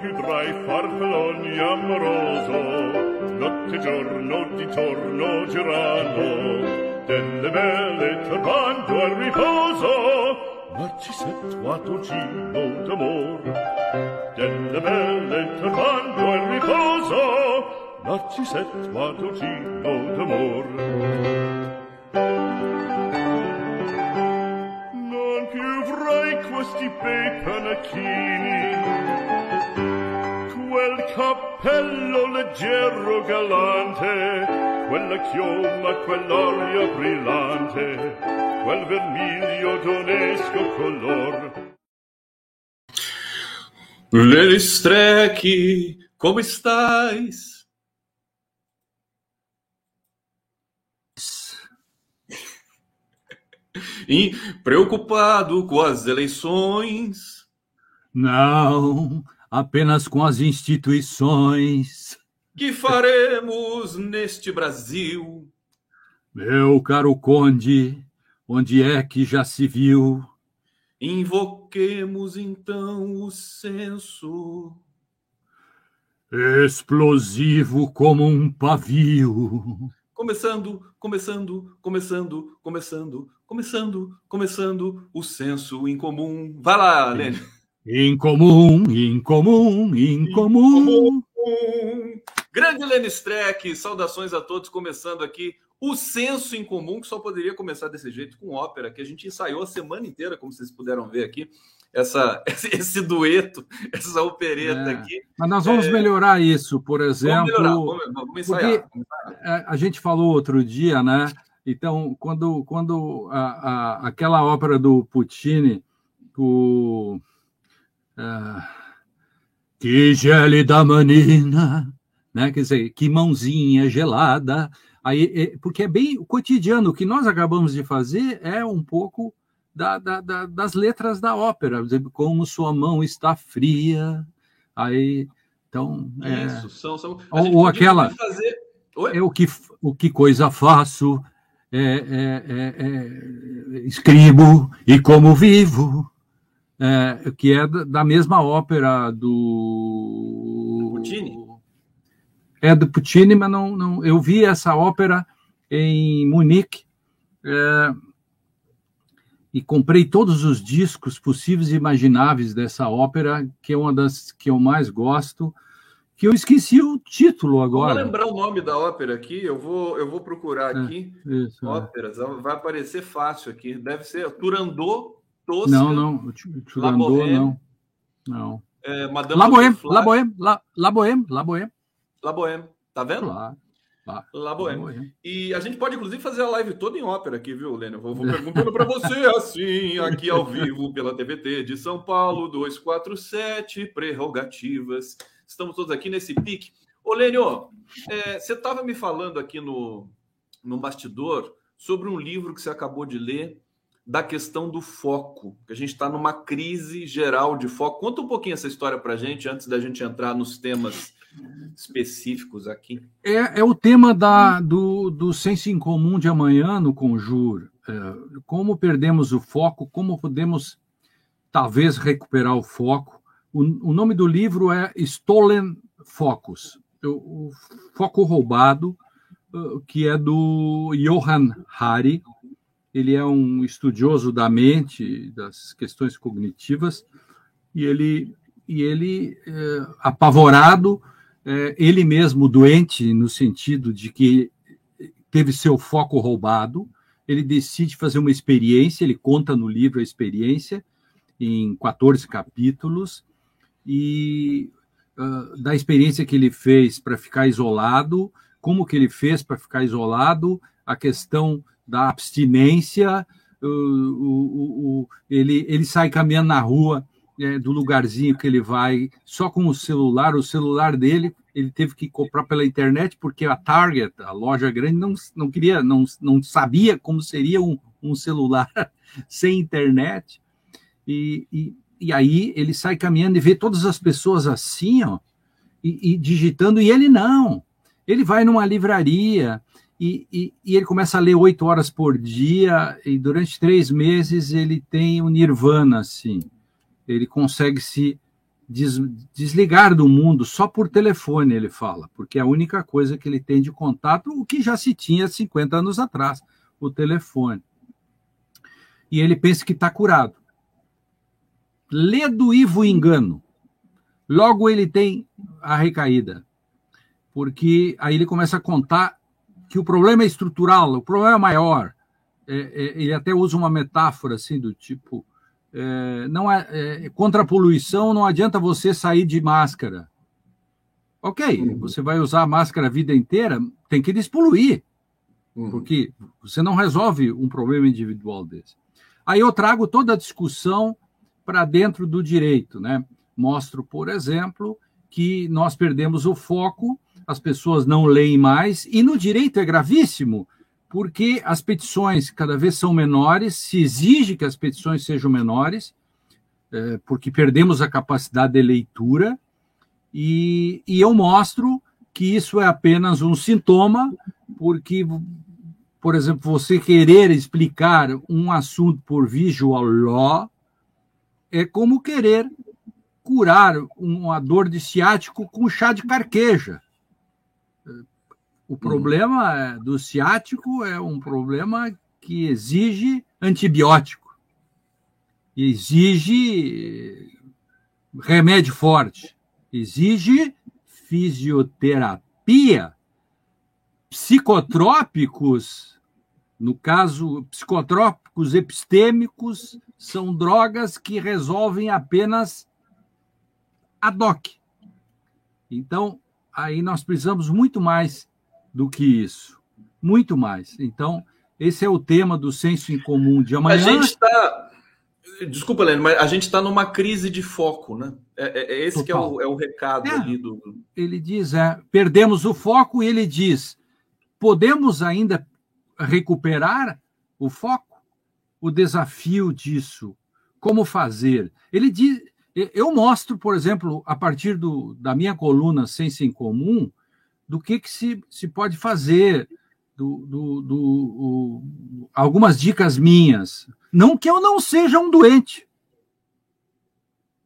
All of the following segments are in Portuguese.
più farfalloni amoroso, notte giorno di torno girano, delle belle turbando al riposo, Narcisetto a Tocino d'amor, delle belle turbando al riposo, Narcisetto a Tocino d'amor. Non più avrai questi bei panacchini, quel cappello leggero galante, quella chioma, quell'aria brillante, quel vermiglio d'onesco color. Lenistreque, como estás? E preocupado com as eleições? Não, apenas com as instituições. Que faremos neste Brasil? Meu caro conde, onde é que já se viu? Invoquemos então o senso. Explosivo como um pavio. Começando, começando, começando, começando, começando, começando o senso incomum. Vai lá, Lênin. Incomum, incomum, incomum. Grande Lênin Streck, saudações a todos, começando aqui o senso em comum, que só poderia começar desse jeito com ópera, que a gente ensaiou a semana inteira, como vocês puderam ver aqui, essa, esse dueto, essa opereta É, aqui. Mas nós vamos É. melhorar isso, por exemplo. Vamos melhorar, vamos, vamos ensaiar. vamos ensaiar. É, a gente falou outro dia, né? Então, quando, quando a, a- aquela ópera do Puccini, o. ah, que gélida manina, né? Quer dizer, que mãozinha gelada. Aí, é- porque é bem o cotidiano. O que nós acabamos de fazer é um pouco da- da- da- das letras da ópera, como sua mão está fria. Aí, então, é, Isso, são. são Ou- ou aquela- Fazer... É o que, o que coisa faço, é, é, é, é, escribo e como vivo, é, que é da, mesma ópera do Puccini? É do Puccini, mas não, não, eu vi essa ópera em Munique é, e comprei todos os discos possíveis e imagináveis dessa ópera, que é uma das que eu mais gosto, que eu esqueci o título Vou agora. lembrar o nome da ópera aqui, eu vou, eu vou procurar É. aqui. Isso, é. Óperas, vai aparecer fácil aqui. Deve ser Turandot, Tosca, Não, não, o não. Não. É, Madame La Bohème, La Bohème, La, La Bohème, La Bohème. La Bohème. Tá vendo? Lá, La La Bohème. Bohème. E a gente pode, inclusive, fazer a live toda em ópera aqui, viu, Lênin? Eu Vou, vou perguntando para você assim, aqui ao vivo, pela TVT de São Paulo, 247, prerrogativas. Estamos todos aqui nesse pique. Ô, Lênio, é, você estava me falando aqui no, no bastidor sobre um livro que você acabou de ler da questão do foco, que a gente está numa crise geral de foco. Conta um pouquinho essa história para a gente, antes da gente entrar nos temas específicos aqui. É, é o tema da, do, do senso em comum de amanhã no Conjur. É, como perdemos o foco, como podemos talvez recuperar o foco. O, o nome do livro é Stolen Focus, o, o foco roubado, que é do Johan Hari. Ele é um estudioso da mente, das questões cognitivas, e ele, e ele é, apavorado, é, ele mesmo doente, no sentido de que teve seu foco roubado, ele decide fazer uma experiência, ele conta no livro a experiência, em 14 capítulos, e uh, da experiência que ele fez para ficar isolado, como que ele fez para ficar isolado, a questão da abstinência, uh, o, o, ele, ele sai caminhando na rua é, do lugarzinho que ele vai, só com o celular, o celular dele, ele teve que comprar pela internet, porque a Target, a loja grande, não, não queria, não, não sabia como seria um, um celular sem internet. E, e, e, aí ele sai caminhando e vê todas as pessoas assim, ó, e, e digitando, e ele não. Ele vai numa livraria e, e, e, ele começa a ler oito horas por dia, e durante três meses ele tem um nirvana, assim. Ele consegue se des, desligar do mundo só por telefone, ele fala, porque é a única coisa que ele tem de contato, o que já se tinha 50 anos atrás, o telefone. E ele pensa que está curado. Lê do Ivo Engano. Logo ele tem a recaída. Porque aí ele começa a contar que o problema é estrutural, o problema é maior. É, é, ele até usa uma metáfora assim do tipo é, não é, é, contra a poluição não adianta você sair de máscara. Ok, uhum. você vai usar a máscara a vida inteira, tem que despoluir, uhum. porque você não resolve um problema individual desse. Aí eu trago toda a discussão para dentro do direito, né? Mostro, por exemplo, que nós perdemos o foco, as pessoas não leem mais, e no direito é gravíssimo, porque as petições cada vez são menores, se exige que as petições sejam menores, é, porque perdemos a capacidade de leitura, e, e eu mostro que isso é apenas um sintoma, porque, por exemplo, você querer explicar um assunto por visual law é como querer curar uma dor de ciático com chá de carqueja. O problema é, do ciático é um problema que exige antibiótico, exige remédio forte, exige fisioterapia, psicotrópicos, no caso, psicotrópicos epistêmicos, são drogas que resolvem apenas a DOC. Então, aí nós precisamos muito mais do que isso. Muito mais. Então, esse é o tema do senso em comum de amanhã. A gente está. Desculpa, Lênin, mas a gente está numa crise de foco, né? É, é, é esse que é o, é o recado é, ali do. Ele diz: é, perdemos o foco, e ele diz: podemos ainda recuperar o foco? O desafio disso, como fazer? Ele diz. Eu mostro, por exemplo, a partir do, da minha coluna Senso em Comum, do que, que se, se pode fazer, do, do, do o, algumas dicas minhas. Não que eu não seja um doente.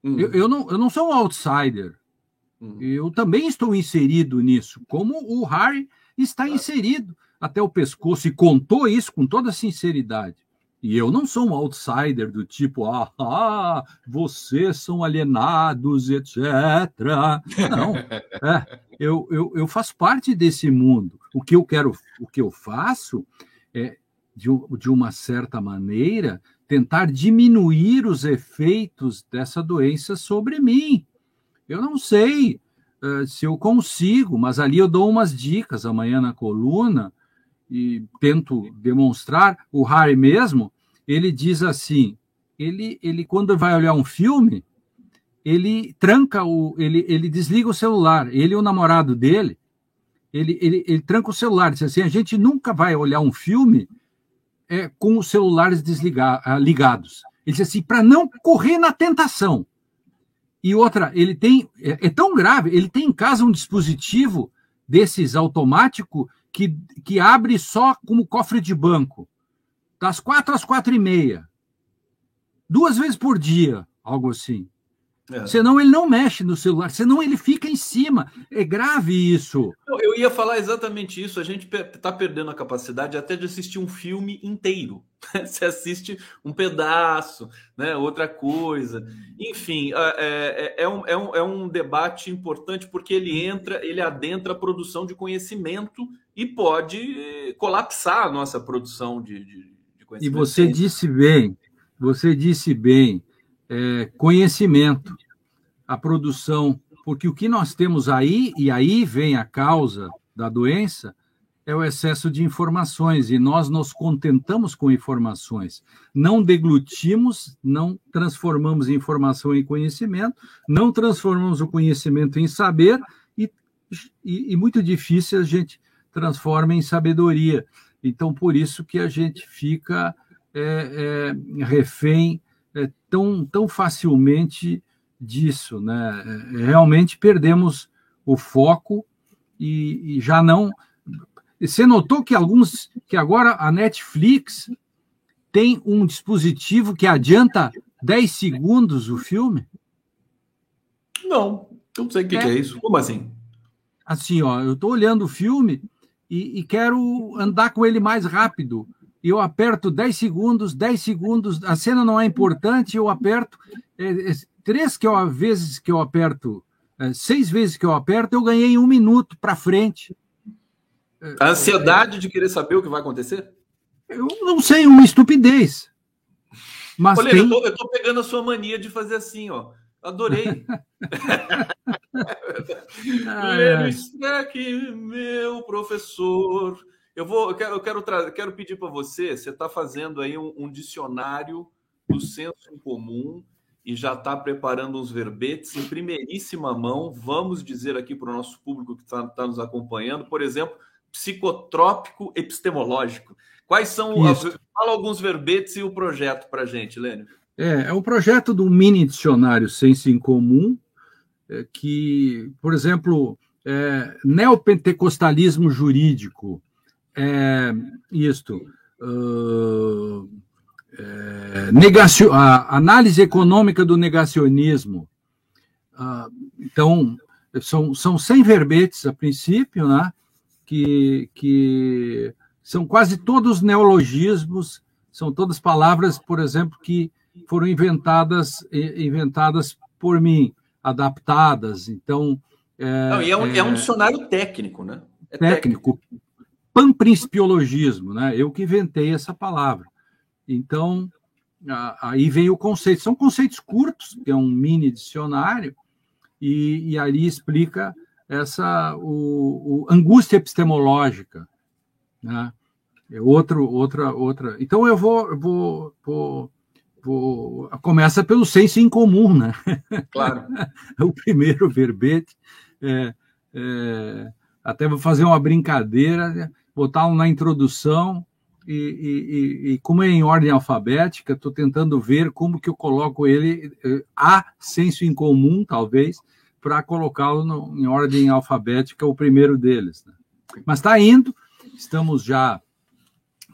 Hum. Eu, eu, não, eu não sou um outsider. Hum. Eu também estou inserido nisso, como o Harry está inserido até o pescoço e contou isso com toda sinceridade. E eu não sou um outsider do tipo, ah, ah vocês são alienados, etc. Não. É, eu, eu, eu faço parte desse mundo. O que eu quero, o que eu faço é, de, de uma certa maneira, tentar diminuir os efeitos dessa doença sobre mim. Eu não sei uh, se eu consigo, mas ali eu dou umas dicas amanhã na coluna e tento demonstrar. O Harry mesmo, ele diz assim, ele, ele quando vai olhar um filme, ele tranca o, ele, ele desliga o celular, ele e o namorado dele, ele, ele, ele tranca o celular, diz assim, a gente nunca vai olhar um filme é, com os celulares desligar, ah, ligados. Ele diz assim, para não correr na tentação. E outra, ele tem, é, é, tão grave, ele tem em casa um dispositivo desses automático que, que abre só como cofre de banco das quatro às quatro e meia, duas vezes por dia, algo assim. É. Senão ele não mexe no celular, senão ele fica em cima. É grave isso. Eu ia falar exatamente isso. A gente está perdendo a capacidade até de assistir um filme inteiro. Você assiste um pedaço, né? outra coisa. Enfim, é, é, é, um, é, um, é um debate importante porque ele entra, ele adentra a produção de conhecimento e pode colapsar a nossa produção de, de e você disse bem, você disse bem, é, conhecimento, a produção, porque o que nós temos aí, e aí vem a causa da doença, é o excesso de informações, e nós nos contentamos com informações. Não deglutimos, não transformamos informação em conhecimento, não transformamos o conhecimento em saber, e, e, e muito difícil a gente transforma em sabedoria. Então, por isso que a gente fica é, é, refém é, tão, tão facilmente disso. Né? É, realmente perdemos o foco e, e já não. Você notou que alguns. que agora a Netflix tem um dispositivo que adianta 10 segundos o filme? Não, não sei o que é, que é isso. Como assim? Assim, ó, eu estou olhando o filme e, e, quero andar com ele mais rápido. Eu aperto 10 segundos, 10 segundos, a cena não é importante, eu aperto. É, é, três que eu, vezes que eu aperto, é, seis vezes que eu aperto, eu ganhei um minuto para frente. A ansiedade de querer saber o que vai acontecer? Eu não sei, uma estupidez. Mas Olha, tem... eu, tô, eu tô pegando a sua mania de fazer assim, ó. Adorei. Lênin Streck, meu professor. Eu vou, eu quero, eu quero, quero pedir para você. Você está fazendo aí um, um, dicionário do senso em comum e já está preparando uns verbetes em primeiríssima mão. Vamos dizer aqui para o nosso público que está tá nos acompanhando, por exemplo, psicotrópico epistemológico. Quais são. Fala alguns verbetes e o projeto para a gente, Lênio. É, é um projeto do mini dicionário Senso em Comum, é, que, por exemplo, é, neopentecostalismo jurídico, é, isto, uh, é, negacio, a análise econômica do negacionismo. Uh, então, são, são 100 verbetes a princípio, né, que, que são quase todos neologismos, são todas palavras, por exemplo, que foram inventadas inventadas por mim, adaptadas. Então. É, Não, e é um, é, é um dicionário técnico, né? É técnico. técnico. Panprincipiologismo, né? Eu que inventei essa palavra. Então, aí vem o conceito. São conceitos curtos, que é um mini dicionário, e, e ali explica essa o, o angústia epistemológica, né? É outro, outra, outra. Então eu vou, vou, vou Tipo, começa pelo senso em comum, né? Claro. o primeiro verbete. É, é, até vou fazer uma brincadeira, botar na introdução, e, e, e, como é em ordem alfabética, estou tentando ver como que eu coloco ele é, a senso em comum, talvez, para colocá-lo em ordem alfabética, o primeiro deles. Né? Mas está indo, estamos já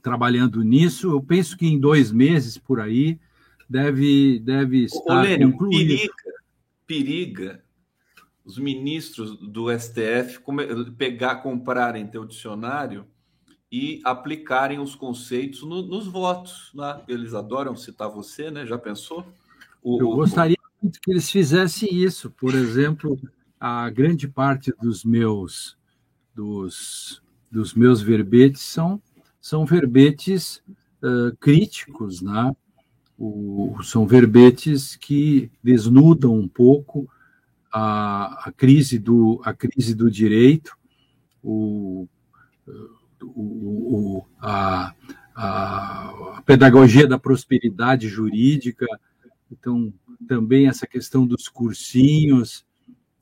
trabalhando nisso. Eu penso que em dois meses por aí deve, deve estar Ô, concluído. Periga, periga os ministros do STF pegar, comprarem teu dicionário e aplicarem os conceitos no, nos votos. Né? Eles adoram citar você, né? Já pensou? O, Eu gostaria muito que eles fizessem isso. Por exemplo, a grande parte dos meus dos, dos meus verbetes são, são verbetes uh, críticos, né? o, são verbetes que desnudam um pouco a, a, crise, do, a crise do direito, o, o, a, a pedagogia da prosperidade jurídica, então também essa questão dos cursinhos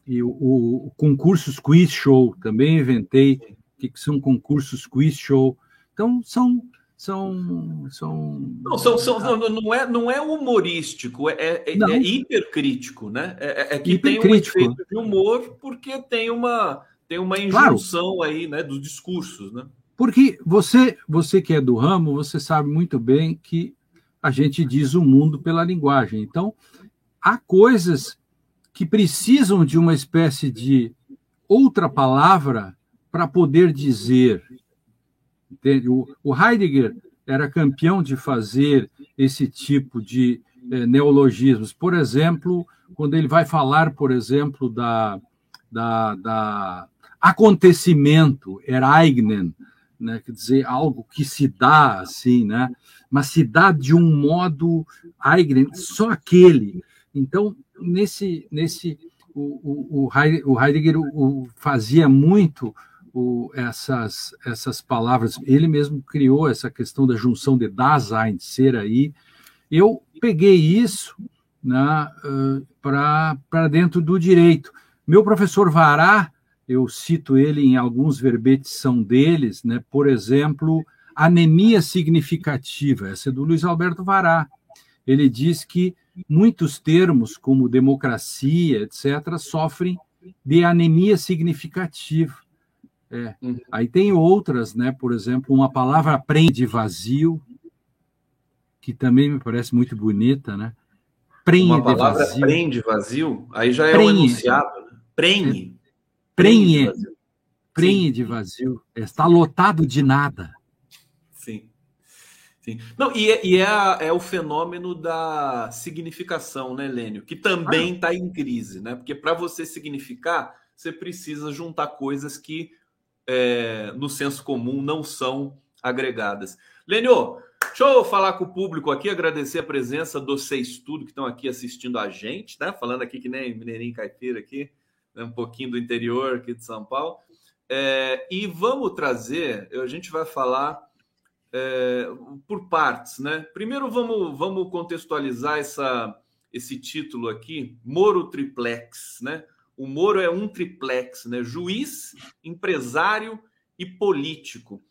e o, o concursos quiz show também inventei que são concursos quiz show. Então são são. são... Não, são, são não, é, não é humorístico, é, é, é hipercrítico, né? É, é, é que tem um efeito de humor porque tem uma, tem uma injunção claro. aí né, dos discursos, né? Porque você, você que é do ramo, você sabe muito bem que a gente diz o mundo pela linguagem. Então, há coisas que precisam de uma espécie de outra palavra para poder dizer Entende? O, o Heidegger era campeão de fazer esse tipo de eh, neologismos. Por exemplo, quando ele vai falar, por exemplo, da, da, da acontecimento, ereignen, né? quer dizer, algo que se dá assim, né? mas se dá de um modo eignen, só aquele. Então, nesse, nesse o, o, o Heidegger o, fazia muito o, essas, essas palavras. Ele mesmo criou essa questão da junção de Dasein, ser aí. Eu peguei isso né, para dentro do direito. Meu professor Vará, eu cito ele em alguns verbetes são deles, né, por exemplo, anemia significativa, essa é do Luiz Alberto Vará. Ele diz que muitos termos, como democracia, etc., sofrem de anemia significativa. É. Uhum. Aí tem outras, né? Por exemplo, uma palavra aprende vazio, que também me parece muito bonita, né? Prenhe uma palavra vazio. prende vazio, aí já é prenhe. um enunciado. Né? Prenhe. Prenhe. Prenhe de vazio. Está lotado de nada. Sim. Sim. Não, e, é, e é, a, é, o fenômeno da significação, né, Lênio? Que também está ah. em crise, né? Porque para você significar, você precisa juntar coisas que é, no senso comum não são agregadas. Lênio, deixa eu falar com o público aqui, agradecer a presença dos seis estudos que estão aqui assistindo a gente, né? Falando aqui que nem Mineirinho Caipira aqui, né? um pouquinho do interior aqui de São Paulo. É, e vamos trazer, a gente vai falar é, por partes, né? Primeiro vamos, vamos contextualizar essa, esse título aqui, Moro Triplex, né? O Moro é um triplex, né? Juiz, empresário e político.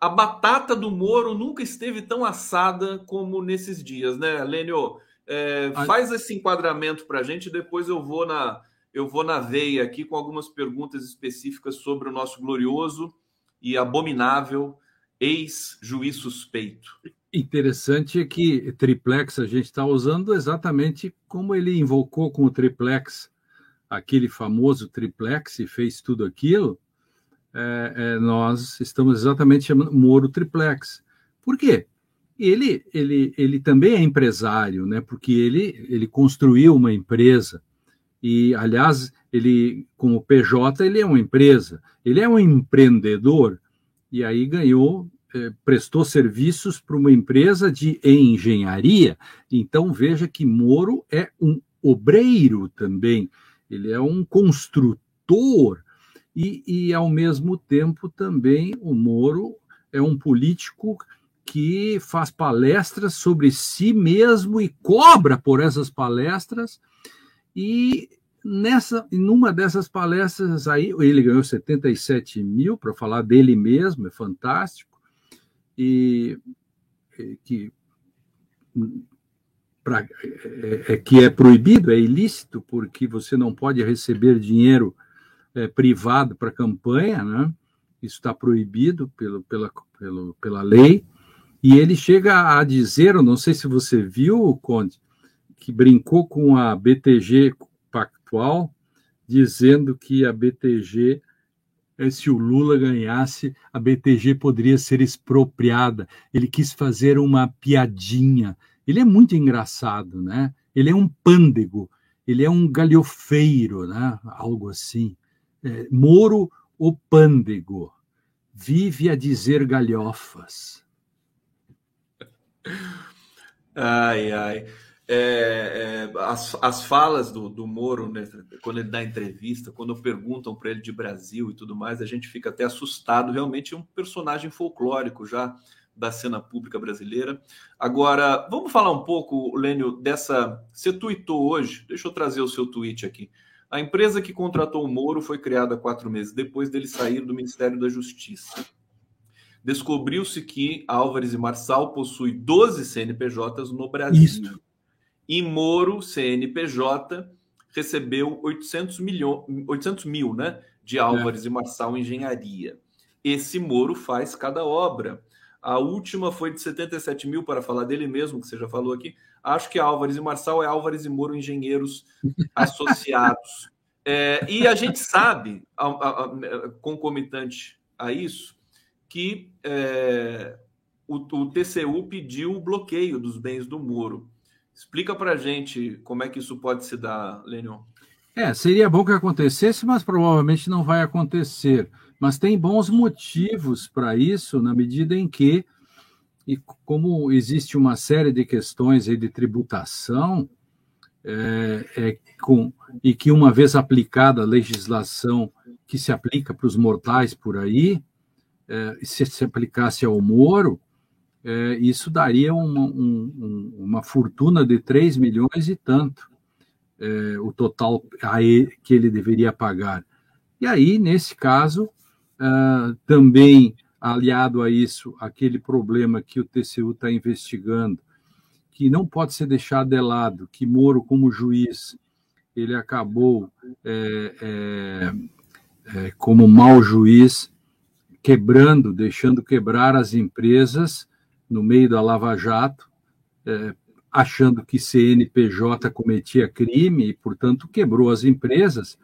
A batata do Moro nunca esteve tão assada como nesses dias, né, Lênio? É, faz esse enquadramento para a gente, depois eu vou na eu vou na veia aqui com algumas perguntas específicas sobre o nosso glorioso e abominável ex-juiz suspeito. Interessante é que triplex a gente está usando exatamente como ele invocou com o triplex, aquele famoso triplex e fez tudo aquilo. É, é, nós estamos exatamente chamando Moro triplex. Por quê? Ele, ele, ele também é empresário, né? Porque ele, ele construiu uma empresa e, aliás, ele, como PJ, ele é uma empresa, ele é um empreendedor e aí ganhou, é, prestou serviços para uma empresa de engenharia. Então veja que Moro é um obreiro também, ele é um construtor e, e ao mesmo tempo também o Moro é um político que faz palestras sobre si mesmo e cobra por essas palestras. E Nessa, numa dessas palestras aí, ele ganhou 77 mil para falar dele mesmo, é fantástico, e, e que, pra, é, é, que é proibido, é ilícito, porque você não pode receber dinheiro é, privado para campanha, né? isso está proibido pelo, pela, pelo, pela lei, e ele chega a dizer, eu não sei se você viu, Conde, que brincou com a BTG Pactual, dizendo que a BTG, eh, se o Lula ganhasse, a BTG poderia ser expropriada. Ele quis fazer uma piadinha. Ele é muito engraçado, né? Ele é um pândego, ele é um galhofeiro, né? Algo assim. É, Moro o pândego vive a dizer galhofas. Ai, ai é, é, as, as falas do, do Moro, né, quando ele dá entrevista, quando perguntam para ele de Brasil e tudo mais, a gente fica até assustado. Realmente é um personagem folclórico já da cena pública brasileira. Agora, vamos falar um pouco, Lênio, dessa. Você tweetou hoje, deixa eu trazer o seu tweet aqui. A empresa que contratou o Moro foi criada quatro meses depois dele sair do Ministério da Justiça. Descobriu-se que Álvares e Marçal possui 12 CNPJs no Brasil. Isso. E Moro, CNPJ, recebeu 800, milho, 800 mil né, de Álvares é. e Marçal Engenharia. Esse Moro faz cada obra. A última foi de 77 mil, para falar dele mesmo, que você já falou aqui. Acho que Álvares e Marçal é Álvares e Moro Engenheiros Associados. É, e a gente sabe, a, a, a, concomitante a isso, que é, o, o TCU pediu o bloqueio dos bens do Moro. Explica para a gente como é que isso pode se dar, Lenion. É, seria bom que acontecesse, mas provavelmente não vai acontecer. Mas tem bons motivos para isso, na medida em que, e como existe uma série de questões de tributação, é, é, com, e que uma vez aplicada a legislação que se aplica para os mortais por aí, é, se se aplicasse ao Moro, é, isso daria uma, um, uma fortuna de 3 milhões e tanto, é, o total ele, que ele deveria pagar. E aí, nesse caso, uh, também aliado a isso, aquele problema que o TCU está investigando, que não pode ser deixado de lado, que Moro, como juiz, ele acabou é, é, é, como mau juiz, quebrando, deixando quebrar as empresas no meio da Lava Jato, é, achando que CNPJ cometia crime e, portanto, quebrou as empresas.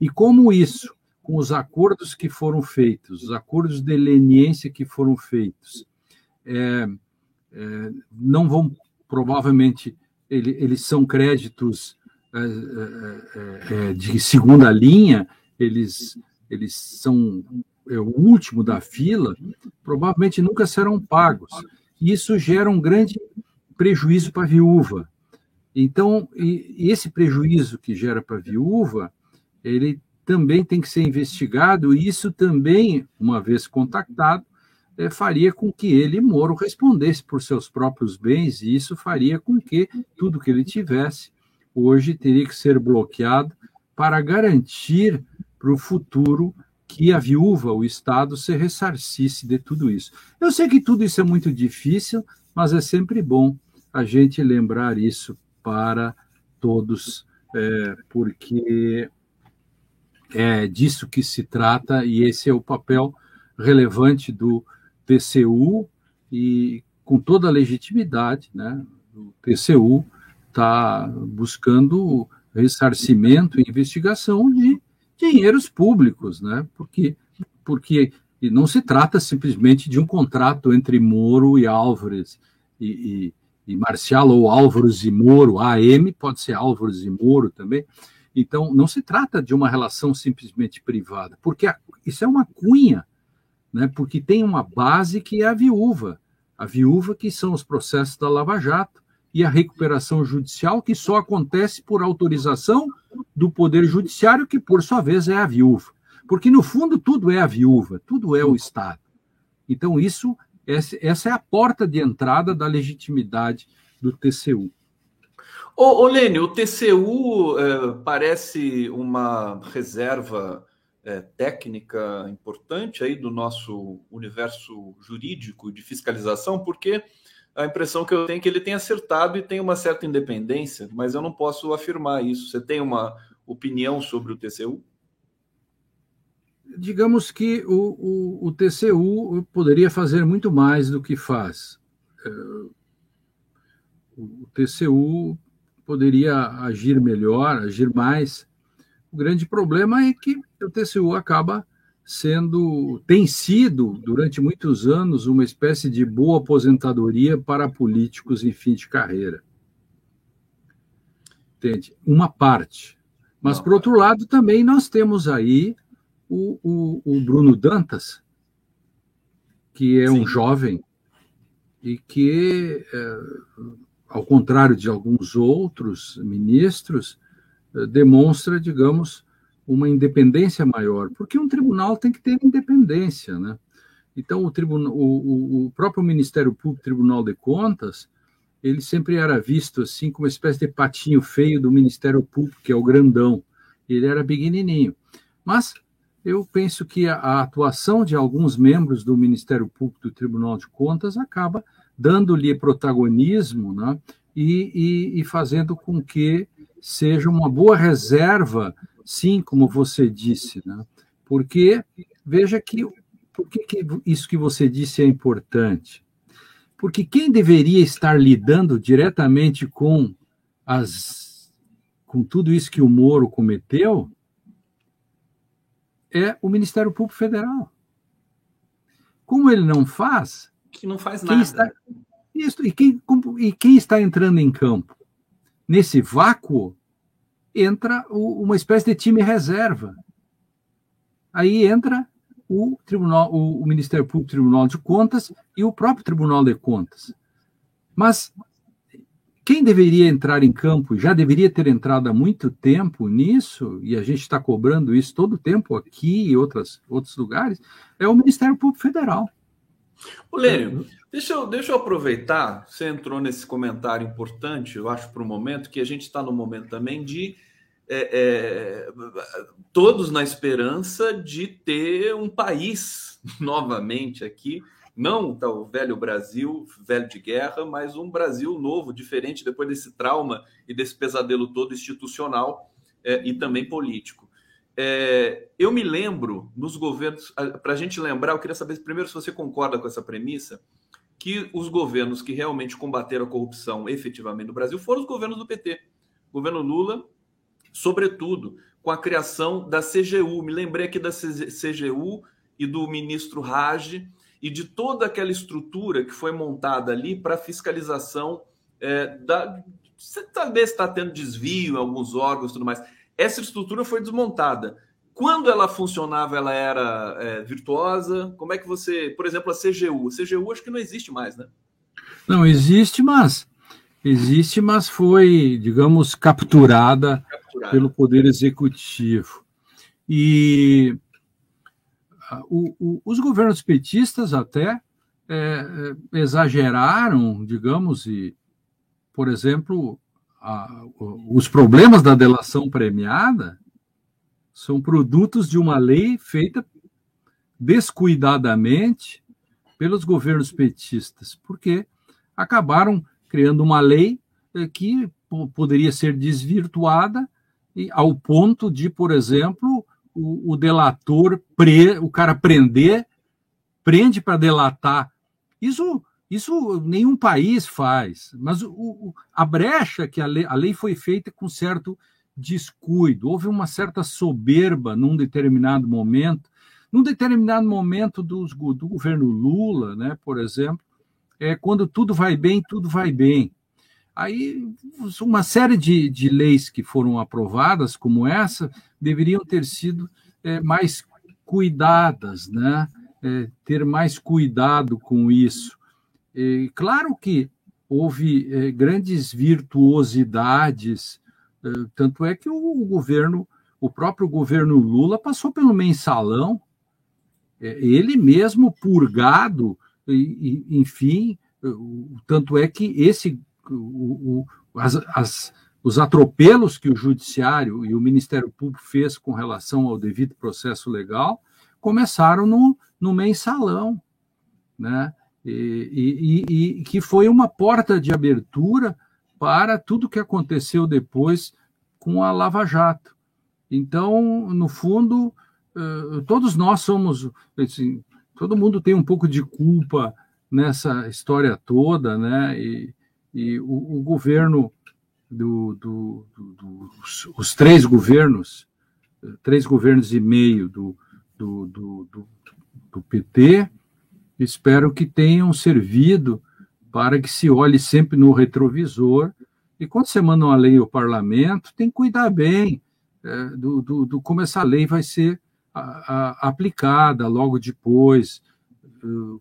E como isso, com os acordos que foram feitos, os acordos de leniência que foram feitos, é, é, não vão, provavelmente, ele, eles são créditos é, é, é, de segunda linha, eles, eles são é, o último da fila, provavelmente nunca serão pagos. Isso gera um grande prejuízo para a viúva. Então, e, esse prejuízo que gera para a viúva, ele também tem que ser investigado, e isso também, uma vez contactado, é, faria com que ele, Moro, respondesse por seus próprios bens, e isso faria com que tudo que ele tivesse hoje teria que ser bloqueado para garantir para o futuro que a viúva, o Estado, se ressarcisse de tudo isso. Eu sei que tudo isso é muito difícil, mas é sempre bom a gente lembrar isso para todos, é, porque é disso que se trata e esse é o papel relevante do TCU e com toda a legitimidade, né? O TCU está buscando ressarcimento e investigação de dinheiros públicos, né? Porque, porque não se trata simplesmente de um contrato entre Moro e Álvares e, e, e Marcial ou Álvares e Moro, AM pode ser Álvares e Moro também. Então, não se trata de uma relação simplesmente privada, porque a, isso é uma cunha, né? porque tem uma base que é a viúva. A viúva, que são os processos da Lava Jato, e a recuperação judicial, que só acontece por autorização do Poder Judiciário, que por sua vez é a viúva. Porque, no fundo, tudo é a viúva, tudo é o Estado. Então, isso, essa é a porta de entrada da legitimidade do TCU. Ô, ô Lênio, o TCU é, parece uma reserva é, técnica importante aí do nosso universo jurídico de fiscalização, porque a impressão que eu tenho é que ele tem acertado e tem uma certa independência, mas eu não posso afirmar isso. Você tem uma opinião sobre o TCU? Digamos que o, o, o TCU poderia fazer muito mais do que faz. É, o TCU poderia agir melhor, agir mais. O grande problema é que o TCU acaba sendo, tem sido, durante muitos anos, uma espécie de boa aposentadoria para políticos em fim de carreira. Entende? Uma parte. Mas, por outro lado, também nós temos aí o, o, o Bruno Dantas, que é Sim. um jovem e que, é, ao contrário de alguns outros ministros, é, demonstra, digamos, uma independência maior, porque um tribunal tem que ter independência, né? Então, o, tribunal, o, o próprio Ministério Público, Tribunal de Contas, ele sempre era visto assim como uma espécie de patinho feio do Ministério Público, que é o grandão. Ele era pequenininho. Mas eu penso que a, a atuação de alguns membros do Ministério Público do Tribunal de Contas acaba dando-lhe protagonismo né, e, e, e fazendo com que seja uma boa reserva Sim, como você disse, né? Porque veja que por que, que isso que você disse é importante? Porque quem deveria estar lidando diretamente com as com tudo isso que o Moro cometeu é o Ministério Público Federal. Como ele não faz, que não faz nada. Está, isso, e, quem, e quem está entrando em campo? Nesse vácuo entra o, uma espécie de time reserva. Aí entra o Tribunal, o, o Ministério Público Tribunal de Contas e o próprio Tribunal de Contas. Mas quem deveria entrar em campo, já deveria ter entrado há muito tempo nisso, e a gente está cobrando isso todo o tempo aqui e outras, outros lugares, é o Ministério Público Federal. O Lênio, deixa eu, deixa eu aproveitar, você entrou nesse comentário importante, eu acho, para o momento, que a gente está no momento também de é, é, todos na esperança de ter um país novamente aqui, não tá, o velho Brasil, velho de guerra, mas um Brasil novo, diferente depois desse trauma e desse pesadelo todo institucional é, e também político. É, eu me lembro nos governos, para a gente lembrar, eu queria saber primeiro se você concorda com essa premissa, que os governos que realmente combateram a corrupção efetivamente no Brasil foram os governos do PT. Governo Lula, sobretudo, com a criação da CGU. Me lembrei aqui da CGU e do ministro Raj e de toda aquela estrutura que foi montada ali para fiscalização é, da. Talvez está tendo desvio em alguns órgãos e tudo mais. Essa estrutura foi desmontada. Quando ela funcionava, ela era é, virtuosa? Como é que você. Por exemplo, a CGU. A CGU acho que não existe mais, né? Não existe, mas. Existe, mas foi, digamos, capturada, capturada. pelo Poder Executivo. E o, o, os governos petistas até é, é, exageraram, digamos, e, por exemplo, a, os problemas da delação premiada são produtos de uma lei feita descuidadamente pelos governos petistas, porque acabaram criando uma lei é, que poderia ser desvirtuada ao ponto de, por exemplo, o, o delator, pre, o cara prender, prende para delatar. Isso, isso nenhum país faz, mas o, o, a brecha que a lei, a lei foi feita com certo descuido, houve uma certa soberba num determinado momento, num determinado momento dos, do governo Lula, né, por exemplo, é quando tudo vai bem, tudo vai bem. Aí, uma série de, de leis que foram aprovadas, como essa, deveriam ter sido é, mais cuidadas, né? É, ter mais cuidado com isso. Claro que houve é, grandes virtuosidades, é, tanto é que o, governo, o próprio governo Lula passou pelo mensalão, é, ele mesmo purgado, enfim, tanto é que esse o, o, as, as, os atropelos que o Judiciário e o Ministério Público fez com relação ao devido processo legal começaram no, no mensalão, né? E, e, e, que foi uma porta de abertura para tudo que aconteceu depois com a Lava Jato. Então, no fundo, eh, todos nós somos, assim, todo mundo tem um pouco de culpa nessa história toda, né? E, e o, o governo do, do, do, dos os três governos, três governos e meio do, do, do, do PT, espero que tenham servido para que se olhe sempre no retrovisor. E quando você manda uma lei ao parlamento, tem que cuidar bem é, do, do, do, como essa lei vai ser a, a, aplicada logo depois, uh,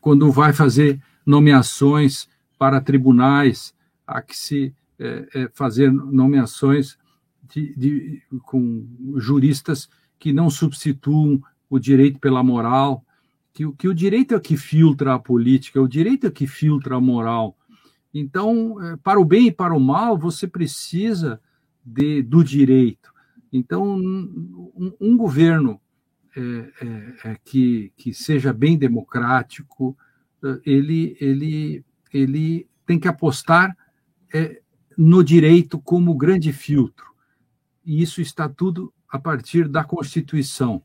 quando vai fazer nomeações para tribunais, a que se é, é, fazer nomeações de, de, com juristas que não substituam o direito pela moral, que, que o direito é que filtra a política, o direito é que filtra a moral. Então, é, para o bem e para o mal, você precisa de, do direito. Então, um, um governo é, é, é, que, que seja bem democrático, é, ele, ele ele tem que apostar é, no direito como grande filtro. E isso está tudo a partir da Constituição.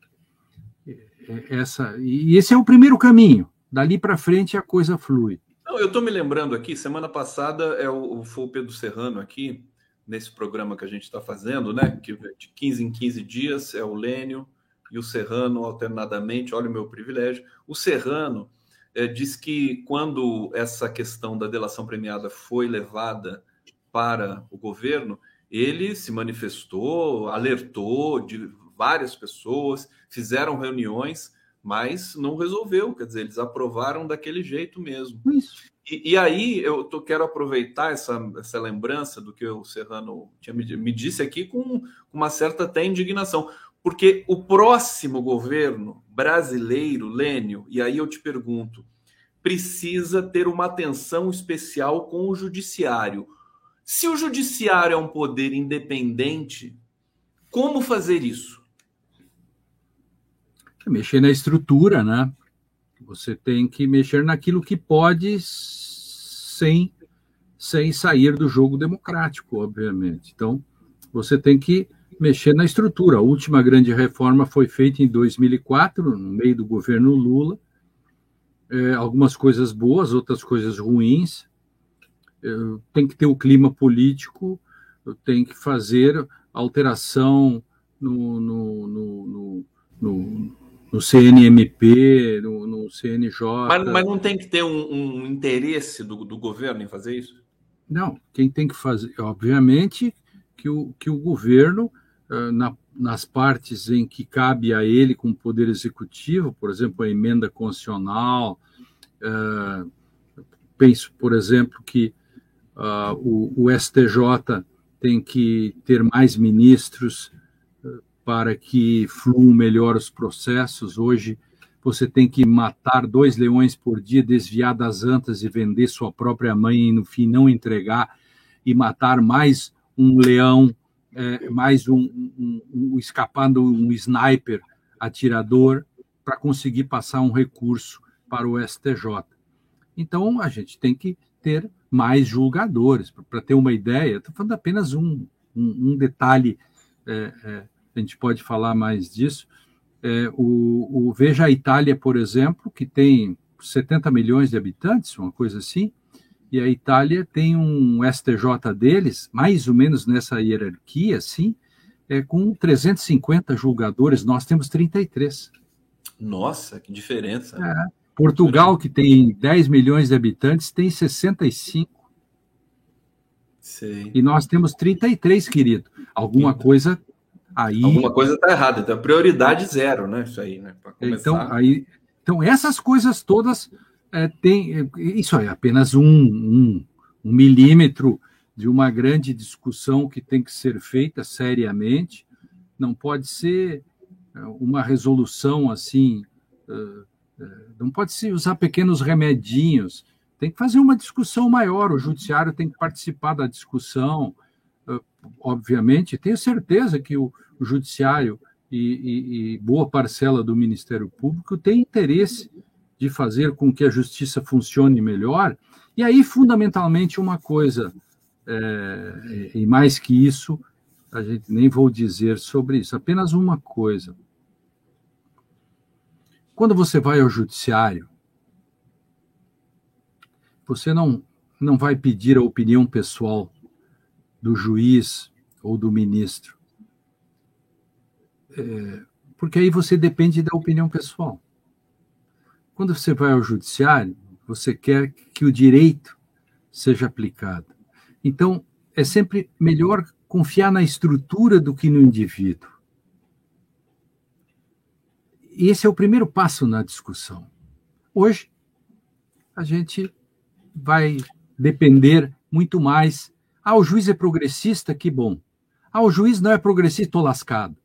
É, essa, e esse é o primeiro caminho. Dali para frente a coisa flui. Não, eu estou me lembrando aqui, semana passada é o, foi o Pedro Serrano aqui, nesse programa que a gente está fazendo, né? Que de 15 em 15 dias é o Lênio e o Serrano alternadamente, olha o meu privilégio. O Serrano é, diz que quando essa questão da delação premiada foi levada para o governo, ele se manifestou, alertou de várias pessoas, fizeram reuniões, mas não resolveu. Quer dizer, eles aprovaram daquele jeito mesmo. E, e, aí eu tô, quero aproveitar essa, essa lembrança do que o Serrano tinha me, me disse aqui com uma certa até indignação. Porque o próximo governo brasileiro, Lênio, e aí eu te pergunto, precisa ter uma atenção especial com o judiciário. Se o judiciário é um poder independente, como fazer isso? Mexer na estrutura, né? Você tem que mexer naquilo que pode sem, sem sair do jogo democrático, obviamente. Então, você tem que mexer na estrutura. A última grande reforma foi feita em 2004, no meio do governo Lula, é, algumas coisas boas, outras coisas ruins. É, tem que ter o clima político, tem que fazer alteração no, no, no, no, no CNMP, no, no CNJ. Mas, mas, não tem que ter um, um interesse do, do governo em fazer isso? Não, quem tem que fazer, obviamente, que o, que o governo, na, nas partes em que cabe a ele com o poder executivo, por exemplo, a emenda constitucional, penso, por exemplo, que o, o STJ tem que ter mais ministros para que fluam melhor os processos. Hoje, você tem que matar dois leões por dia, desviar das antas e vender sua própria mãe e, no fim, não entregar, e matar mais um leão, é, mais um, um, um, escapando um sniper atirador, para conseguir passar um recurso para o STJ. Então, a gente tem que ter mais julgadores. Para ter uma ideia, estou falando apenas um, um detalhe é, é, a gente pode falar mais disso. É, o, o, veja a Itália, por exemplo, que tem 70 milhões de habitantes, uma coisa assim, e a Itália tem um STJ deles, mais ou menos nessa hierarquia, assim, é, com 350 julgadores, nós temos 33. Nossa, que diferença. É. Portugal, que tem 10 milhões de habitantes, tem 65. Sim. E nós temos 33, querido. Alguma coisa Aí, Alguma coisa está errada, então prioridade zero, né? Isso aí, né? Então, aí, então, essas coisas todas é, tem. É, isso é apenas um, um, um milímetro de uma grande discussão que tem que ser feita seriamente. Não pode ser é, uma resolução assim, é, não pode se usar pequenos remedinhos. Tem que fazer uma discussão maior. O judiciário tem que participar da discussão. Obviamente, tenho certeza que o, o judiciário e, e, e boa parcela do Ministério Público tem interesse de fazer com que a justiça funcione melhor. E aí, fundamentalmente, uma coisa, é, e mais que isso, a gente nem vou dizer sobre isso, apenas uma coisa. Quando você vai ao judiciário, você não, não vai pedir a opinião pessoal do juiz ou do ministro. É, porque aí você depende da opinião pessoal. Quando você vai ao judiciário, você quer que o direito seja aplicado. Então, é sempre melhor confiar na estrutura do que no indivíduo. E esse é o primeiro passo na discussão. Hoje, a gente vai depender muito mais. Ah, o juiz é progressista, que bom. Ah, o juiz não é progressista, estou lascado.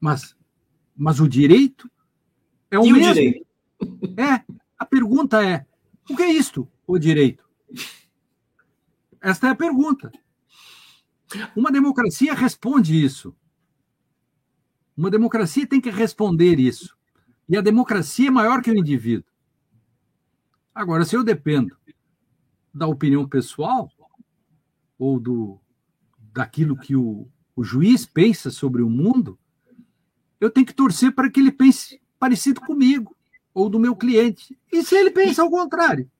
Mas, mas o direito é o e mesmo. O direito? É. A pergunta é: o que é isto, o direito? Esta é a pergunta. Uma democracia responde isso. Uma democracia tem que responder isso. E a democracia é maior que o indivíduo. Agora, se eu dependo da opinião pessoal ou do daquilo que o, o juiz pensa sobre o mundo, eu tenho que torcer para que ele pense parecido comigo ou do meu cliente. E se ele pensa ao contrário?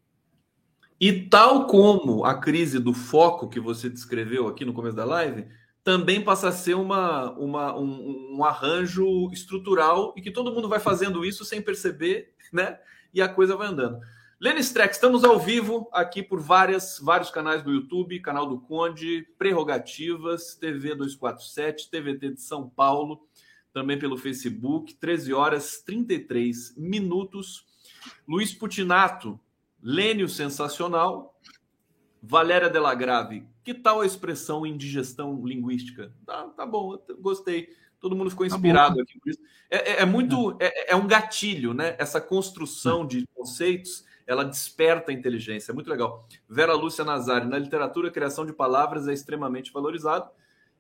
E tal como a crise do foco que você descreveu aqui no começo da live, também passa a ser uma, uma um, um, arranjo estrutural e que todo mundo vai fazendo isso sem perceber, né? E a coisa vai andando. Lênin Streck, estamos ao vivo aqui por várias, vários canais do YouTube, canal do Conde, Prerrogativas, TV 247, TVT de São Paulo também pelo Facebook, 13 horas 33 minutos. Luiz Putinato, Lênio Sensacional, Valéria Delagrave, que tal a expressão indigestão linguística? Tá, tá bom, gostei. Todo mundo ficou tá inspirado tá aqui por isso. É, é, é muito, é. é, é, um gatilho, né? Essa construção de conceitos, ela desperta a inteligência. É muito legal. Vera Lúcia Nazari, na literatura, a criação de palavras é extremamente valorizado.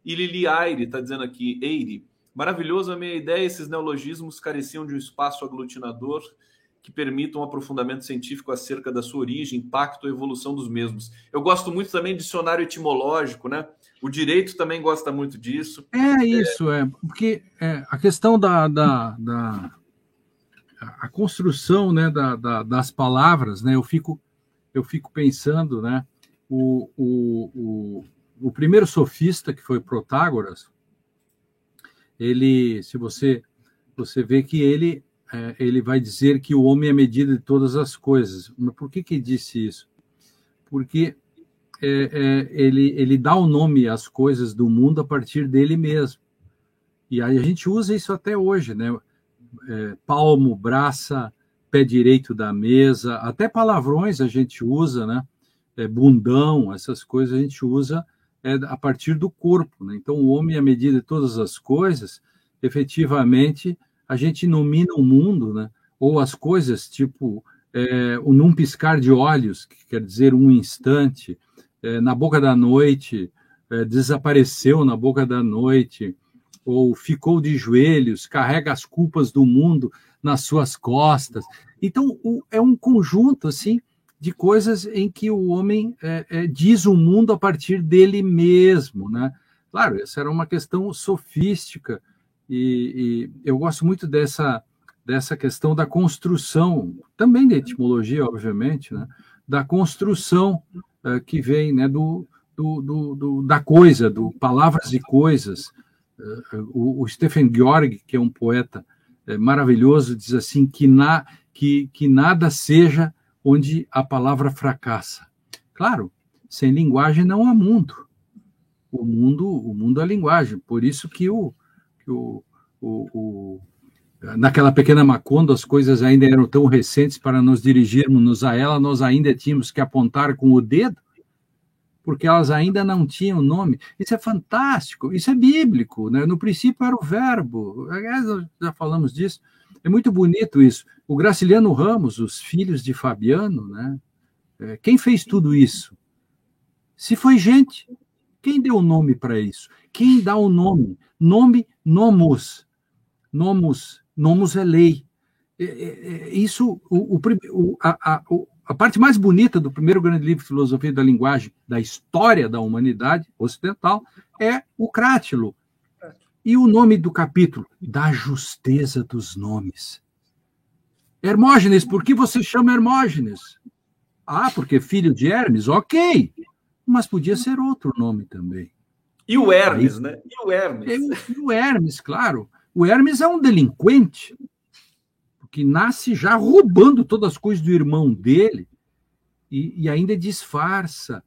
E Lili Aire está dizendo aqui, Eire, Maravilhoso a minha ideia, esses neologismos careciam de um espaço aglutinador que permita um aprofundamento científico acerca da sua origem, impacto e evolução dos mesmos. Eu gosto muito também de dicionário etimológico, né? O direito também gosta muito disso. É isso, é, é porque é, a questão da, da, da a construção né, da, da, das palavras, né, eu fico eu fico pensando, né, o, o, o, o primeiro sofista que foi Protágoras, ele, se você você vê que ele é, ele vai dizer que o homem é a medida de todas as coisas. Mas por que que disse isso? Porque é, é, ele ele dá o nome às coisas do mundo a partir dele mesmo. E aí a gente usa isso até hoje, né? É, palmo, braça, pé direito da mesa, até palavrões a gente usa, né? É, bundão, essas coisas a gente usa é, a partir do corpo. Né? Então, o homem, à medida de todas as coisas, efetivamente, a gente nomina o mundo, né? ou as coisas, tipo, é, o num piscar de olhos, que quer dizer um instante, é, na boca da noite, é, desapareceu na boca da noite, ou ficou de joelhos, carrega as culpas do mundo nas suas costas. Então, o, é um conjunto, assim, de coisas em que o homem é, é, diz o mundo a partir dele mesmo, né? Claro, essa era uma questão sofística e, e eu gosto muito dessa dessa questão da construção, também da etimologia, obviamente, né? Da construção uh, que vem, né? Do, do, do, do, da coisa, do palavras e coisas. Uh, o, o Stephen Georg, que é um poeta uh, maravilhoso, diz assim que na que, que nada seja onde a palavra fracassa. Claro, sem linguagem não há mundo. O mundo, o mundo é linguagem. Por isso que o, que o, o, o naquela pequena Macondo as coisas ainda eram tão recentes para nos dirigirmos a ela, nós ainda tínhamos que apontar com o dedo, porque elas ainda não tinham nome. Isso é fantástico, isso é bíblico, né? No princípio era o verbo. Aliás, já falamos disso. É muito bonito isso. O Graciliano Ramos, os filhos de Fabiano, né? É, quem fez tudo isso? Se foi gente, quem deu o nome para isso? Quem dá o nome? Nome, nomos. Nomos, nomos é lei. É, é, isso, o, o, a, a, a parte mais bonita do primeiro grande livro de filosofia da linguagem da história da humanidade ocidental é o Crátilo, e o nome do capítulo? Da justeza dos nomes. Hermógenes, por que você chama Hermógenes? Ah, porque filho de Hermes, ok. Mas podia ser outro nome também. E o Hermes, Aí, né? E o Hermes? E o Hermes, claro. O Hermes é um delinquente, que nasce já roubando todas as coisas do irmão dele e, e ainda disfarça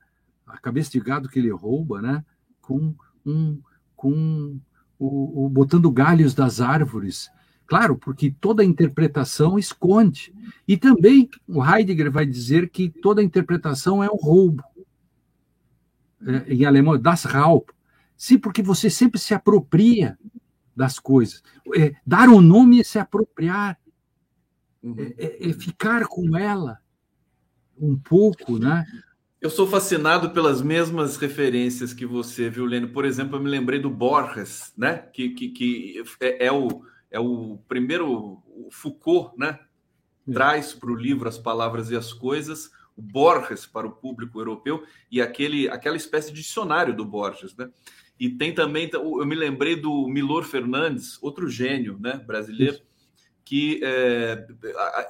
a cabeça de gado que ele rouba, né? Com um, com o, o, botando galhos das árvores. Claro, porque toda interpretação esconde. E também o Heidegger vai dizer que toda interpretação é um roubo. É, em alemão, das Raub. Sim, porque você sempre se apropria das coisas. É, dar um nome é se apropriar, uhum. é, é, é ficar com ela um pouco, né? Eu sou fascinado pelas mesmas referências que você, viu, Lênin? Por exemplo, eu me lembrei do Borges, né? Que, que, que é, é o, é o primeiro o Foucault, né? Traz para o livro as palavras e as coisas, o Borges para o público europeu e aquele, aquela espécie de dicionário do Borges, né? E tem também, eu me lembrei do Milor Fernandes, outro gênio, né? Brasileiro. Que é,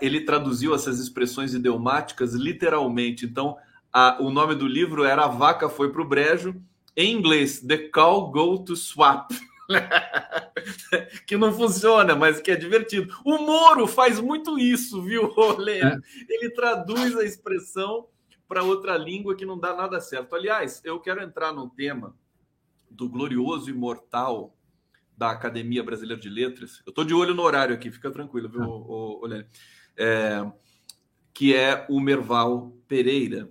ele traduziu essas expressões idiomáticas literalmente. Então, a, o nome do livro era A Vaca Foi para o Brejo, em inglês, The Cow Go to Swap. que não funciona, mas que é divertido. O Moro faz muito isso, viu, Lênin? É. Ele traduz a expressão para outra língua que não dá nada certo. Aliás, eu quero entrar no tema do glorioso imortal da Academia Brasileira de Letras. Eu estou de olho no horário aqui, fica tranquilo, viu, ah. É, que é o Merval Pereira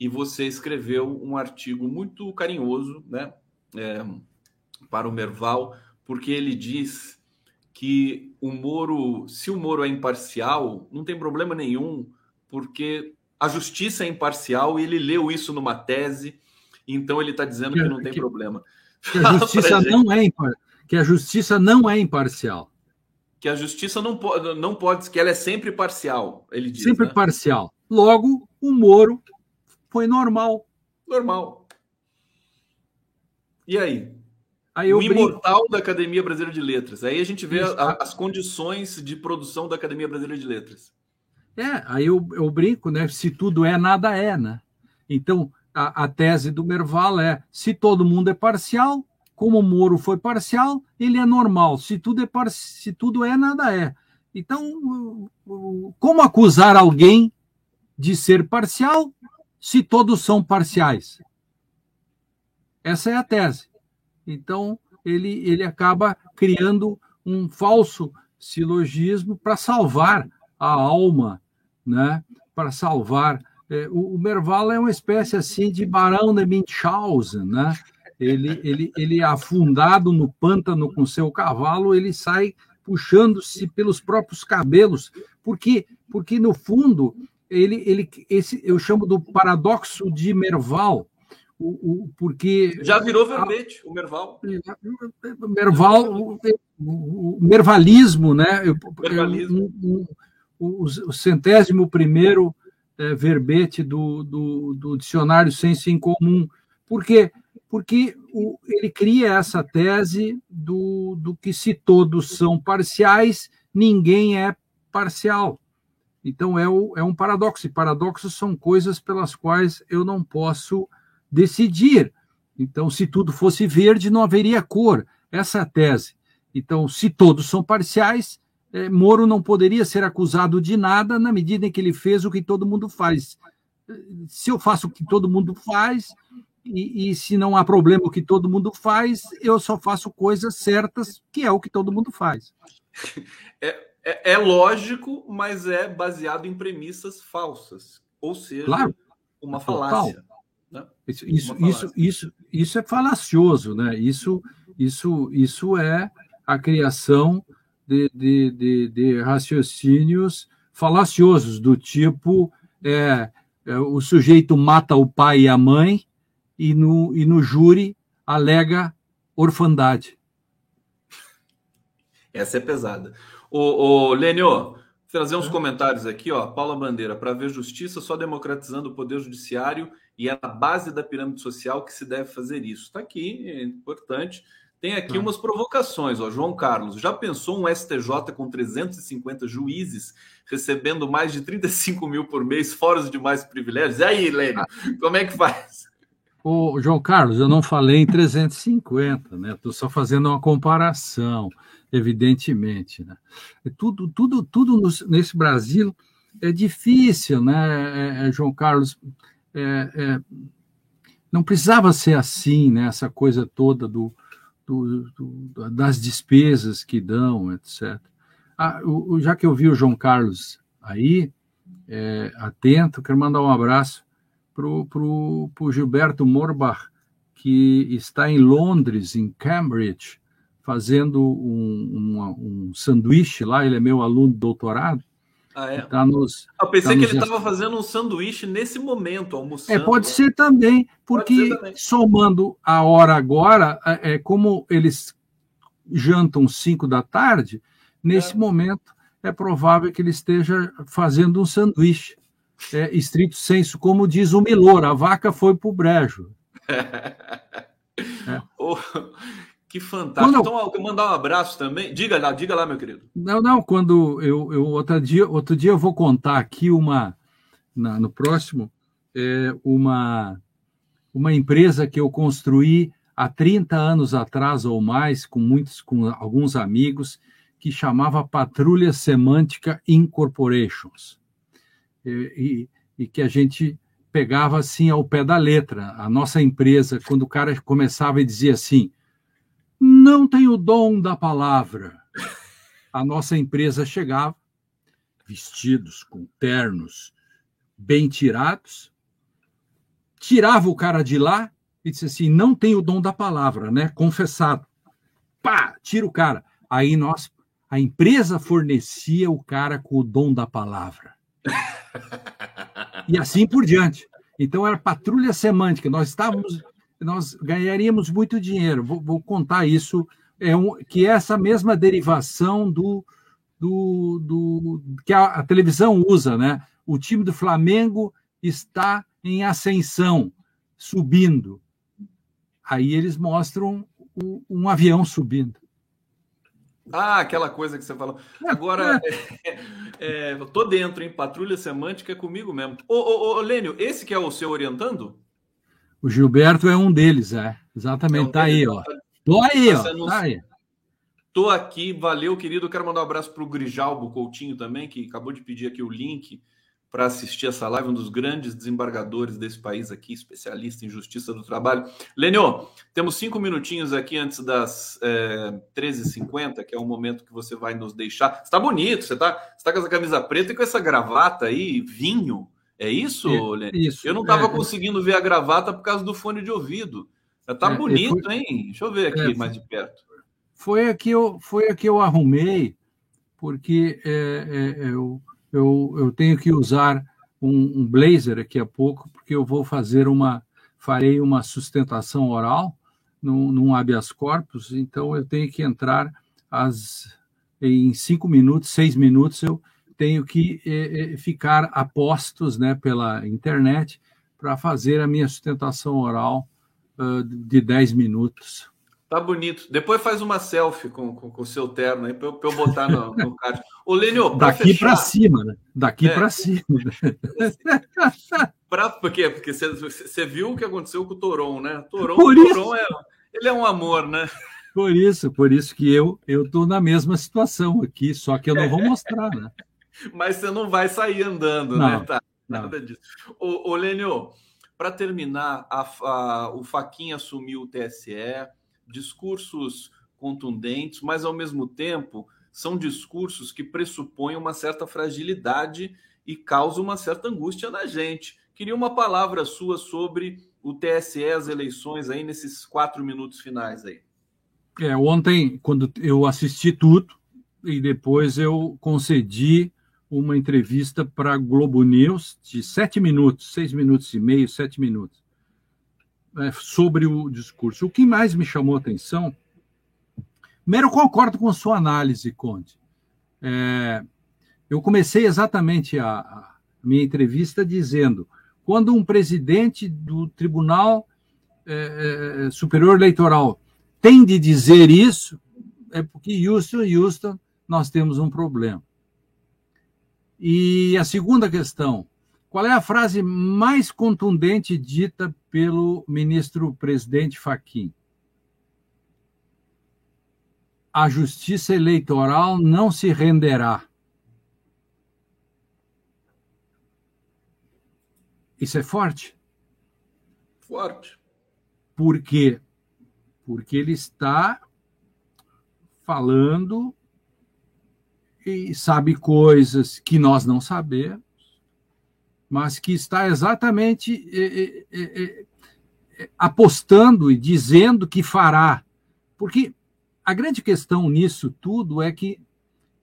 e você escreveu um artigo muito carinhoso né, é, para o Merval, porque ele diz que o Moro, se o Moro é imparcial, não tem problema nenhum, porque a justiça é imparcial e ele leu isso numa tese, então ele está dizendo que, que não tem que, problema. Que a justiça não é que a justiça não é imparcial. Que a justiça não pode, não pode, que ela é sempre parcial, ele diz. Sempre né? parcial. Logo, o Moro foi normal. Normal. E aí? Aí o imortal da Academia Brasileira de Letras. Aí a gente vê a, as condições de produção da Academia Brasileira de Letras. É, aí eu, eu brinco, né? Se tudo é, nada é, né? Então, a, a tese do Merval é: se todo mundo é parcial, como o Moro foi parcial, ele é normal. Se tudo é, par... se tudo é nada é. Então, como acusar alguém de ser parcial se todos são parciais? Essa é a tese. Então, ele, ele acaba criando um falso silogismo para salvar a alma, né? para salvar. É, o, o Merval é uma espécie assim de Barão de Munchausen, né? Ele, ele, ele é afundado no pântano com seu cavalo, ele sai puxando-se pelos próprios cabelos, porque, porque no fundo ele, ele esse eu chamo do paradoxo de Merval, o, o, porque já virou verbete o Merval. O Merval, o, o, mervalismo, né? Mervalismo. Um, o, centésimo primeiro é, verbete do, do, do dicionário Senso em Comum. Por quê? Porque o, ele cria essa tese do, do que se todos são parciais, ninguém é parcial. Então é, o, é um paradoxo. E paradoxos são coisas pelas quais eu não posso decidir. Então, se tudo fosse verde, não haveria cor. Essa é a tese. Então, se todos são parciais, é, Moro não poderia ser acusado de nada na medida em que ele fez o que todo mundo faz. Se eu faço o que todo mundo faz, e, e, se não há problema o que todo mundo faz, eu só faço coisas certas, que é o que todo mundo faz. É, é, é lógico, mas é baseado em premissas falsas, ou seja, claro. uma falácia. Né? Isso, isso, isso, isso, isso é falacioso, né? Isso, isso, isso é a criação de, de, de, de raciocínios falaciosos, do tipo é, é, o sujeito mata o pai e a mãe e no, e no júri alega orfandade. Essa é pesada. O, o Lênio, trazer uns é. comentários aqui, ó. Paula Bandeira, para ver justiça só democratizando o poder judiciário e é na base da pirâmide social que se deve fazer isso. Está aqui, é importante. Tem aqui umas provocações, ó. João Carlos, já pensou um STJ com 350 juízes recebendo mais de 35 mil por mês, fora os demais privilégios? E aí, Lênio, como é que faz? Ô, João Carlos, eu não falei em 350, né? Estou só fazendo uma comparação, evidentemente. Né? Tudo, tudo, tudo nesse Brasil é difícil, né, é, é, João Carlos? é, é, não precisava ser assim, né? Essa coisa toda do, do, do das despesas que dão, etc. Ah, o, já que eu vi o João Carlos aí, é, atento, quero mandar um abraço para o Gilberto Morbach, que está em Londres, em Cambridge, fazendo um, um, um sanduíche lá. Ele é meu aluno de doutorado ah, é? Tá nos, Eu pensei tá que ele estava fazendo um sanduíche nesse momento, almoçando. É, pode ser também, porque ser também. somando a hora agora, é, é como eles jantam 5 da tarde, nesse é. momento é provável que ele esteja fazendo um sanduíche. É, estrito senso, como diz o Milor, a vaca foi para o brejo. é. Que fantástico. Quando... Então, eu mandar um abraço também. Diga lá, diga lá, meu querido. Não, não, quando eu, eu outro dia, outro dia eu vou contar aqui uma na, no próximo é, uma uma empresa que eu construí há 30 anos atrás ou mais com muitos com alguns amigos que chamava Patrulha Semântica Incorporations. E, e, e que a gente pegava assim ao pé da letra. A nossa empresa, quando o cara começava e dizia assim: não tem o dom da palavra. A nossa empresa chegava, vestidos com ternos bem tirados, tirava o cara de lá e disse assim: não tem o dom da palavra, né? Confessado. Pá, tira o cara. Aí nós, a empresa fornecia o cara com o dom da palavra. E assim por diante. Então era patrulha semântica. Nós estávamos nós ganharíamos muito dinheiro. Vou, vou contar isso, é um, que é essa mesma derivação do, do, do que a, a, televisão usa, né? O time do Flamengo está em ascensão, subindo. Aí eles mostram o, um avião subindo. Ah, aquela coisa que você falou. Agora, é, é, tô dentro, hein? Patrulha semântica é comigo mesmo. Ô, ô, ô, Lênio, esse que é o seu orientando? O Gilberto é um deles, é. Exatamente, é um tá aí, ó. Tô aí, ó. Tá aí. Tô aqui, valeu, querido. Quero mandar um abraço para o Grijalbo Coutinho também, que acabou de pedir aqui o link para assistir essa live, um dos grandes desembargadores desse país aqui, especialista em justiça do trabalho. Lênio, temos cinco minutinhos aqui antes das é, 13h50, que é o momento que você vai nos deixar. Está bonito, você está tá com essa camisa preta e com essa gravata aí, vinho. É isso, é? Isso. Eu não estava é, é, conseguindo ver a gravata por causa do fone de ouvido. Tá é, bonito, foi, hein? Deixa eu ver aqui é, mais de perto. Foi aqui eu, foi aqui eu arrumei, porque eu eu, eu tenho que usar um, um, blazer daqui a pouco, porque eu vou fazer uma, farei uma sustentação oral num, num habeas corpus, então eu tenho que entrar as, em cinco minutos, seis minutos, eu tenho que eh, ficar a postos né, pela internet para fazer a minha sustentação oral uh, de dez minutos. Tá bonito. Depois faz uma selfie com o seu terno aí para eu, eu, botar no, no card. Ô, Lênio, Daqui para cima, né? Daqui é. para cima. pra, por quê? Porque você viu o que aconteceu com o Toron, né? Toron, por isso... Toron é, ele é um amor, né? Por isso, por isso que eu eu tô na mesma situação aqui, só que eu não vou mostrar, né? Mas você não vai sair andando, né? não, né? Tá, nada não. disso. Ô, ô Lênio, para terminar, a, a, o Faquinha assumiu o TSE discursos contundentes, mas ao mesmo tempo são discursos que pressupõem uma certa fragilidade e causam uma certa angústia na gente. Queria uma palavra sua sobre o TSE, as eleições aí nesses quatro minutos finais aí. É, ontem, quando eu assisti tudo, e depois eu concedi uma entrevista para Globo News de sete minutos, seis minutos e meio, sete minutos é, sobre o discurso. O que mais me chamou a atenção, primeiro concordo com a sua análise, Conde. É, eu comecei exatamente a, a, minha entrevista dizendo: quando um presidente do Tribunal é, é, Superior Eleitoral tem de dizer isso, é porque Houston, Houston, nós temos um problema. E a segunda questão, qual é a frase mais contundente dita pelo ministro presidente Faquim? A justiça eleitoral não se renderá. Isso é forte? Forte. Por quê? Porque ele está falando e sabe coisas que nós não sabemos mas que está exatamente é, é, é, apostando e dizendo que fará. Porque a grande questão nisso tudo é que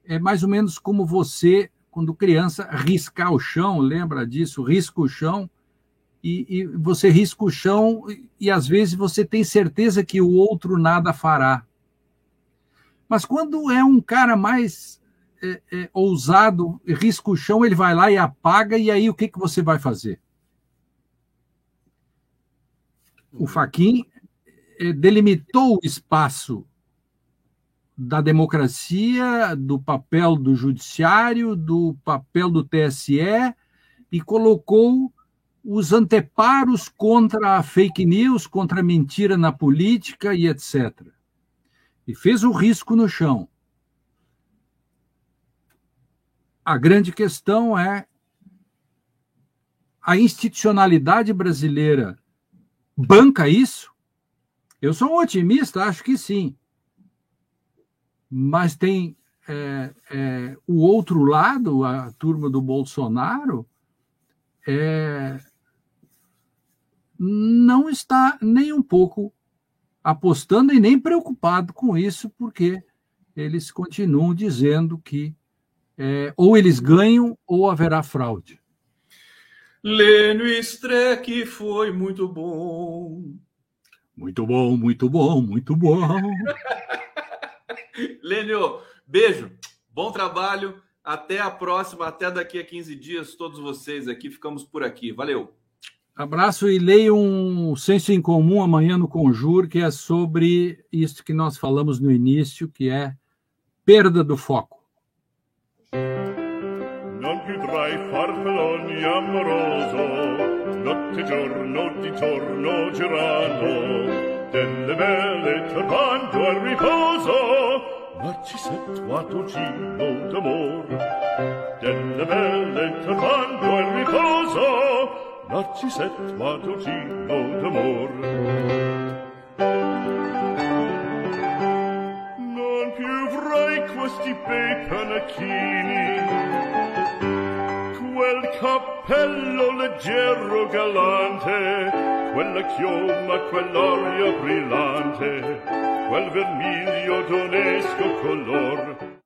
é mais ou menos como você, quando criança, riscar o chão, lembra disso? Risca o chão, e, e você risca o chão, e às vezes você tem certeza que o outro nada fará. Mas quando é um cara mais é, é, ousado, risca o chão, ele vai lá e apaga, e aí o que, que você vai fazer? O Faquin é, delimitou o espaço da democracia, do papel do judiciário, do papel do TSE e colocou os anteparos contra a fake news, contra a mentira na política e etc. E fez o risco no chão. A grande questão é a institucionalidade brasileira banca isso? Eu sou um otimista, acho que sim. Mas tem é, é, o outro lado, a turma do Bolsonaro, é, não está nem um pouco apostando e nem preocupado com isso, porque eles continuam dizendo que é, ou eles ganham ou haverá fraude. Lênio Streck foi muito bom. Muito bom, muito bom, muito bom. Lênio, beijo, bom trabalho. Até a próxima, até daqui a 15 dias, todos vocês aqui. Ficamos por aqui. Valeu. Abraço e leia um senso em comum amanhã no Conjur, que é sobre isso que nós falamos no início, que é perda do foco. Amoroso, notte giorno di torno girano, delle belle turbando al riposo, narcisetto gino d'amor. Delle belle turbando al riposo, narcisetto gino d'amor. Non più avrai questi bei panacchini, quel cappello leggero galante, quella chioma, quell'aria brillante, quel vermiglio d'onesco color,